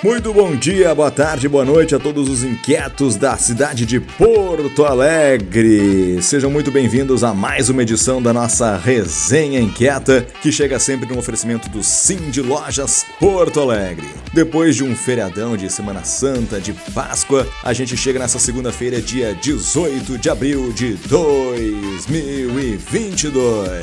Muito bom dia, boa tarde, boa noite a todos os inquietos da cidade de Porto Alegre. Sejam muito bem-vindos a mais uma edição da nossa Resenha Inquieta, que chega sempre no oferecimento do Sim de Lojas Porto Alegre. Depois de um feriadão de Semana Santa, de Páscoa, a gente chega nessa segunda-feira, dia 18 de abril de 2022.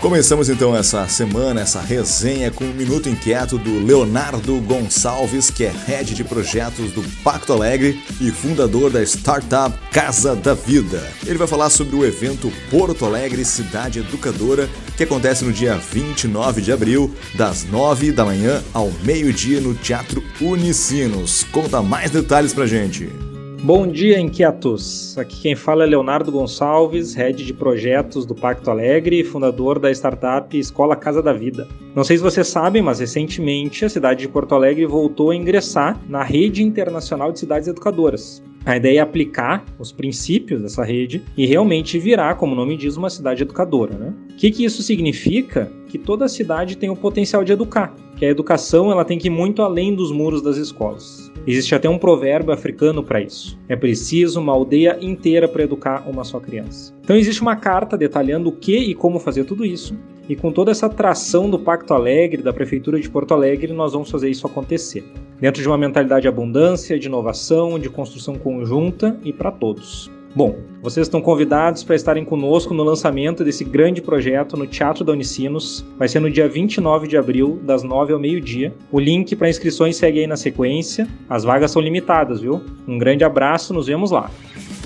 Começamos então essa semana, essa resenha com um minuto inquieto do Leonardo Gonçalves, que é head de projetos do Pacto Alegre e fundador da startup Casa da Vida. Ele vai falar sobre o evento Porto Alegre Cidade Educadora, que acontece no dia 29 de abril, das 9 da manhã ao meio-dia no Teatro Unicinos. Conta mais detalhes pra gente. Bom dia, inquietos! Aqui quem fala é Leonardo Gonçalves, head de projetos do Pacto Alegre e fundador da startup Escola Casa da Vida. Não sei se vocês sabem, mas recentemente a cidade de Porto Alegre voltou a ingressar na Rede Internacional de Cidades Educadoras. A ideia é aplicar os princípios dessa rede e realmente virar, como o nome diz, uma cidade educadora. Né? O que, que isso significa? Que toda cidade tem o potencial de educar, que a educação ela tem que ir muito além dos muros das escolas. Existe até um provérbio africano para isso. É preciso uma aldeia inteira para educar uma só criança. Então existe uma carta detalhando o que e como fazer tudo isso. E com toda essa atração do Pacto Alegre, da Prefeitura de Porto Alegre, nós vamos fazer isso acontecer. Dentro de uma mentalidade de abundância, de inovação, de construção conjunta e para todos. Bom, vocês estão convidados para estarem conosco no lançamento desse grande projeto no Teatro da Unicinos. Vai ser no dia 29 de abril, das 9 ao meio-dia. O link para inscrições segue aí na sequência. As vagas são limitadas, viu? Um grande abraço, nos vemos lá.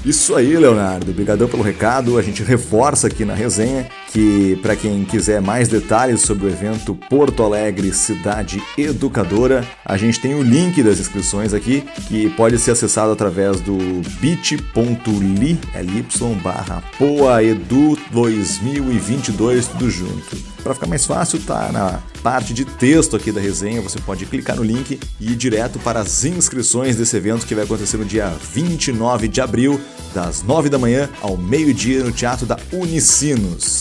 Isso aí, Leonardo. Obrigadão pelo recado. A gente reforça aqui na resenha que para quem quiser mais detalhes sobre o evento Porto Alegre Cidade Educadora, a gente tem o link das inscrições aqui, que pode ser acessado através do bit.ly barra poaedu 2022 tudo junto. Para ficar mais fácil, tá na parte de texto aqui da resenha, você pode clicar no link e ir direto para as inscrições desse evento que vai acontecer no dia 29 de abril, das 9 da manhã ao meio-dia no Teatro da Unicinos.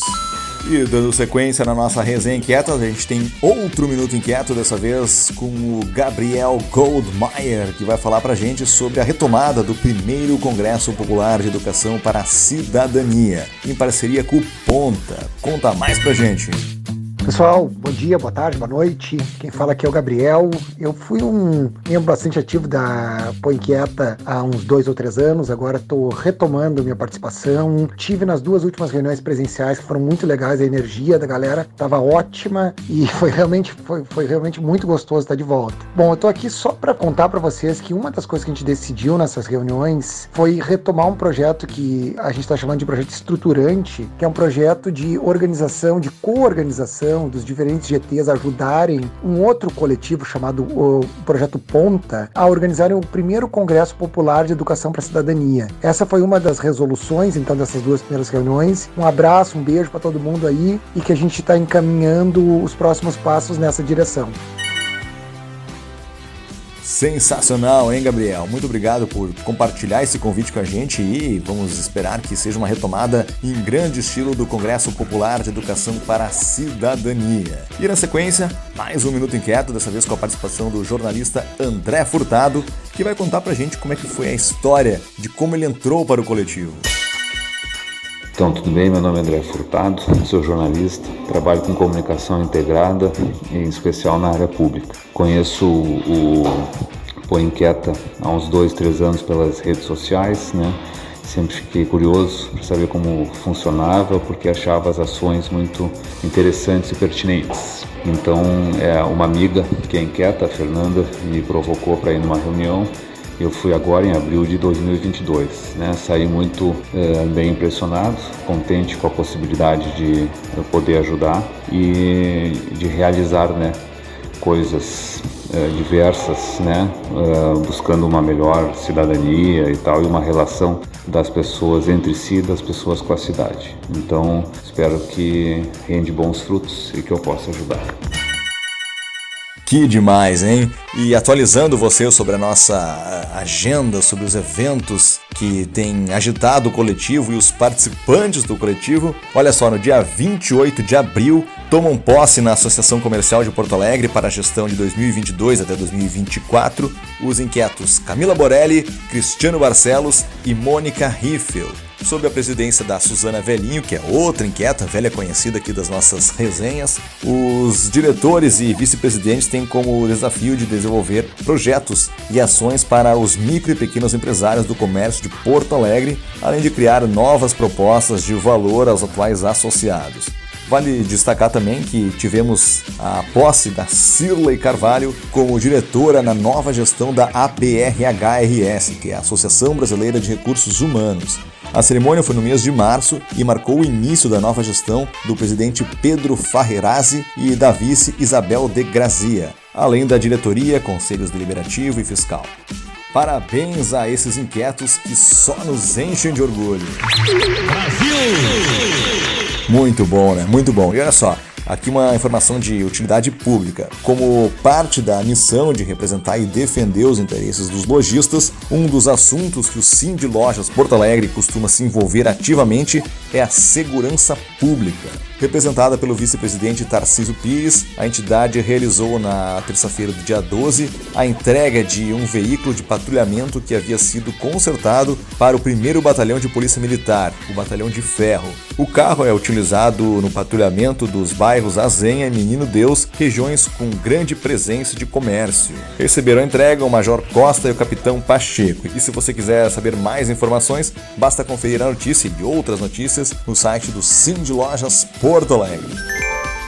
E dando sequência na nossa resenha inquieta, a gente tem outro Minuto Inquieto, dessa vez com o Gabriel Goldmeier, que vai falar pra gente sobre a retomada do primeiro Congresso Popular de Educação para a Cidadania, em parceria com o Ponta. Conta mais pra gente. Pessoal, bom dia, boa tarde, boa noite. Quem fala aqui é o Gabriel. Eu fui um membro bastante ativo da Põe Inquieta há uns dois ou três anos. Agora estou retomando minha participação. Tive nas duas últimas reuniões presenciais que foram muito legais. A energia da galera estava ótima e foi realmente, foi, foi realmente muito gostoso estar de volta. Bom, eu estou aqui só para contar para vocês que uma das coisas que a gente decidiu nessas reuniões foi retomar um projeto que a gente está chamando de projeto estruturante, que é um projeto de organização, de co-organização dos diferentes GTs ajudarem um outro coletivo chamado o Projeto Ponta a organizarem o primeiro Congresso Popular de Educação para a Cidadania. Essa foi uma das resoluções, então, dessas duas primeiras reuniões. Um abraço, um beijo para todo mundo aí e que a gente está encaminhando os próximos passos nessa direção. Sensacional, hein, Gabriel? Muito obrigado por compartilhar esse convite com a gente e vamos esperar que seja uma retomada em grande estilo do Congresso Popular de Educação para a Cidadania. E na sequência, mais um Minuto Inquieto, dessa vez com a participação do jornalista André Furtado, que vai contar pra gente como é que foi a história de como ele entrou para o coletivo. Então, tudo bem? Meu nome é André Furtado, sou jornalista, trabalho com comunicação integrada, em especial na área pública. Conheço o Põe Inquieta há uns dois, três anos pelas redes sociais, né? Sempre fiquei curioso para saber como funcionava, porque achava as ações muito interessantes e pertinentes. Então, é uma amiga que é inquieta, a Fernanda, me provocou para ir numa reunião eu fui agora em abril de 2022, né? Saí muito é, bem impressionado, contente com a possibilidade de poder ajudar e de realizar, né? Coisas é, diversas, né? É, buscando uma melhor cidadania e tal e uma relação das pessoas entre si, das pessoas com a cidade. Então espero que rende bons frutos e que eu possa ajudar. Que demais, hein? E atualizando você sobre a nossa agenda, sobre os eventos que tem agitado o coletivo e os participantes do coletivo, olha só, no dia 28 de abril tomam posse na Associação Comercial de Porto Alegre para a gestão de 2022 até 2024 os inquietos Camila Borelli, Cristiano Barcelos e Mônica Riffel sob a presidência da Suzana Velhinho, que é outra inquieta, velha conhecida aqui das nossas resenhas. Os diretores e vice-presidentes têm como desafio de desenvolver projetos e ações para os micro e pequenos empresários do comércio de Porto Alegre, além de criar novas propostas de valor aos atuais associados. Vale destacar também que tivemos a posse da Cirlei Carvalho como diretora na nova gestão da ABRHRS, que é a Associação Brasileira de Recursos Humanos. A cerimônia foi no mês de março e marcou o início da nova gestão do presidente Pedro Farrerazzi e da vice Isabel de Grazia, além da diretoria, conselhos deliberativo e fiscal. Parabéns a esses inquietos que só nos enchem de orgulho. Brasil! Muito bom, né? Muito bom. E olha só, Aqui uma informação de utilidade pública. Como parte da missão de representar e defender os interesses dos lojistas, um dos assuntos que o Sim de Lojas Porto Alegre costuma se envolver ativamente é a segurança pública. Representada pelo vice-presidente Tarcísio Pires, a entidade realizou na terça-feira do dia 12 a entrega de um veículo de patrulhamento que havia sido consertado para o 1 Batalhão de Polícia Militar, o Batalhão de Ferro. O carro é utilizado no patrulhamento dos bairros Azenha e Menino Deus, regiões com grande presença de comércio. Receberam a entrega o Major Costa e o Capitão Pacheco. E se você quiser saber mais informações, basta conferir a notícia e outras notícias no site do Lojas Porto Alegre.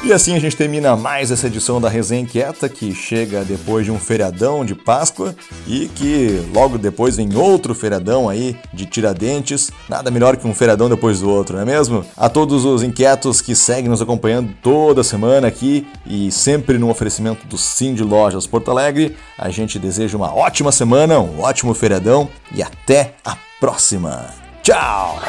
E assim a gente termina mais essa edição da Resenha Inquieta, que chega depois de um feriadão de Páscoa e que logo depois vem outro feriadão aí de Tiradentes. Nada melhor que um feriadão depois do outro, não é mesmo? A todos os inquietos que seguem nos acompanhando toda semana aqui e sempre no oferecimento do Sim de Lojas Porto Alegre, a gente deseja uma ótima semana, um ótimo feriadão e até a próxima. Tchau!